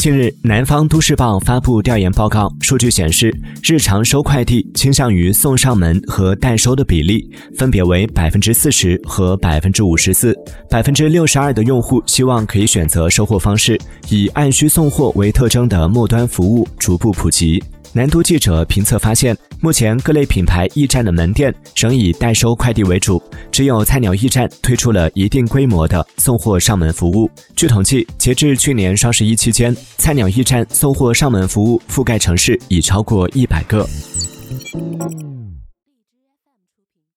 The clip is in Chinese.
近日，南方都市报发布调研报告，数据显示，日常收快递倾向于送上门和代收的比例分别为百分之四十和百分之五十四，百分之六十二的用户希望可以选择收货方式以按需送货为特征的末端服务逐步普及。南都记者评测发现，目前各类品牌驿站的门店仍以代收快递为主，只有菜鸟驿站推出了一定规模的送货上门服务。据统计，截至去年双十一期间，菜鸟驿站送货上门服务覆盖城市已超过一百个。